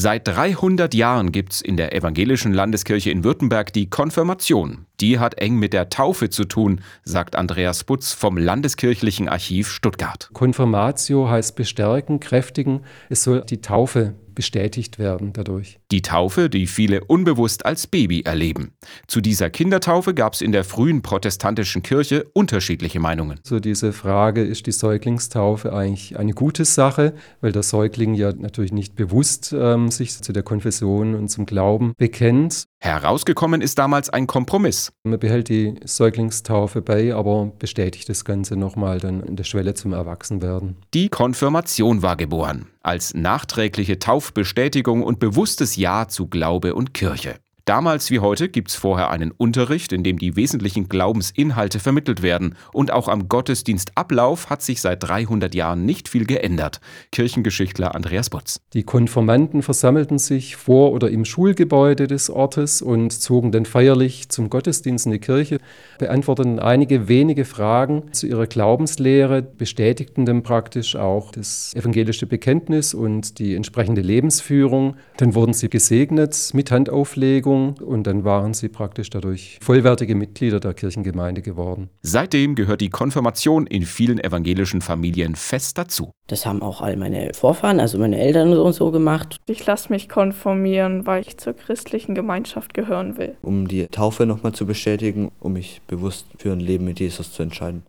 Seit 300 Jahren gibt's in der evangelischen Landeskirche in Württemberg die Konfirmation. Die hat eng mit der Taufe zu tun, sagt Andreas Butz vom Landeskirchlichen Archiv Stuttgart. Konfirmatio heißt bestärken, kräftigen. Es soll die Taufe bestätigt werden dadurch. Die Taufe, die viele unbewusst als Baby erleben. Zu dieser Kindertaufe gab es in der frühen protestantischen Kirche unterschiedliche Meinungen. So diese Frage, ist die Säuglingstaufe eigentlich eine gute Sache, weil der Säugling ja natürlich nicht bewusst ähm, sich zu der Konfession und zum Glauben bekennt. Herausgekommen ist damals ein Kompromiss. Man behält die Säuglingstaufe bei, aber bestätigt das Ganze nochmal dann in der Schwelle zum Erwachsenwerden. Die Konfirmation war geboren, als nachträgliche Taufbestätigung und bewusstes Ja zu Glaube und Kirche. Damals wie heute gibt es vorher einen Unterricht, in dem die wesentlichen Glaubensinhalte vermittelt werden. Und auch am Gottesdienstablauf hat sich seit 300 Jahren nicht viel geändert. Kirchengeschichtler Andreas Butz. Die Konformanten versammelten sich vor oder im Schulgebäude des Ortes und zogen dann feierlich zum Gottesdienst in die Kirche, beantworteten einige wenige Fragen zu ihrer Glaubenslehre, bestätigten dann praktisch auch das evangelische Bekenntnis und die entsprechende Lebensführung. Dann wurden sie gesegnet mit Handauflegung und dann waren sie praktisch dadurch vollwertige Mitglieder der Kirchengemeinde geworden. Seitdem gehört die Konfirmation in vielen evangelischen Familien fest dazu. Das haben auch all meine Vorfahren, also meine Eltern so und so gemacht. Ich lasse mich konformieren, weil ich zur christlichen Gemeinschaft gehören will. Um die Taufe nochmal zu bestätigen, um mich bewusst für ein Leben mit Jesus zu entscheiden.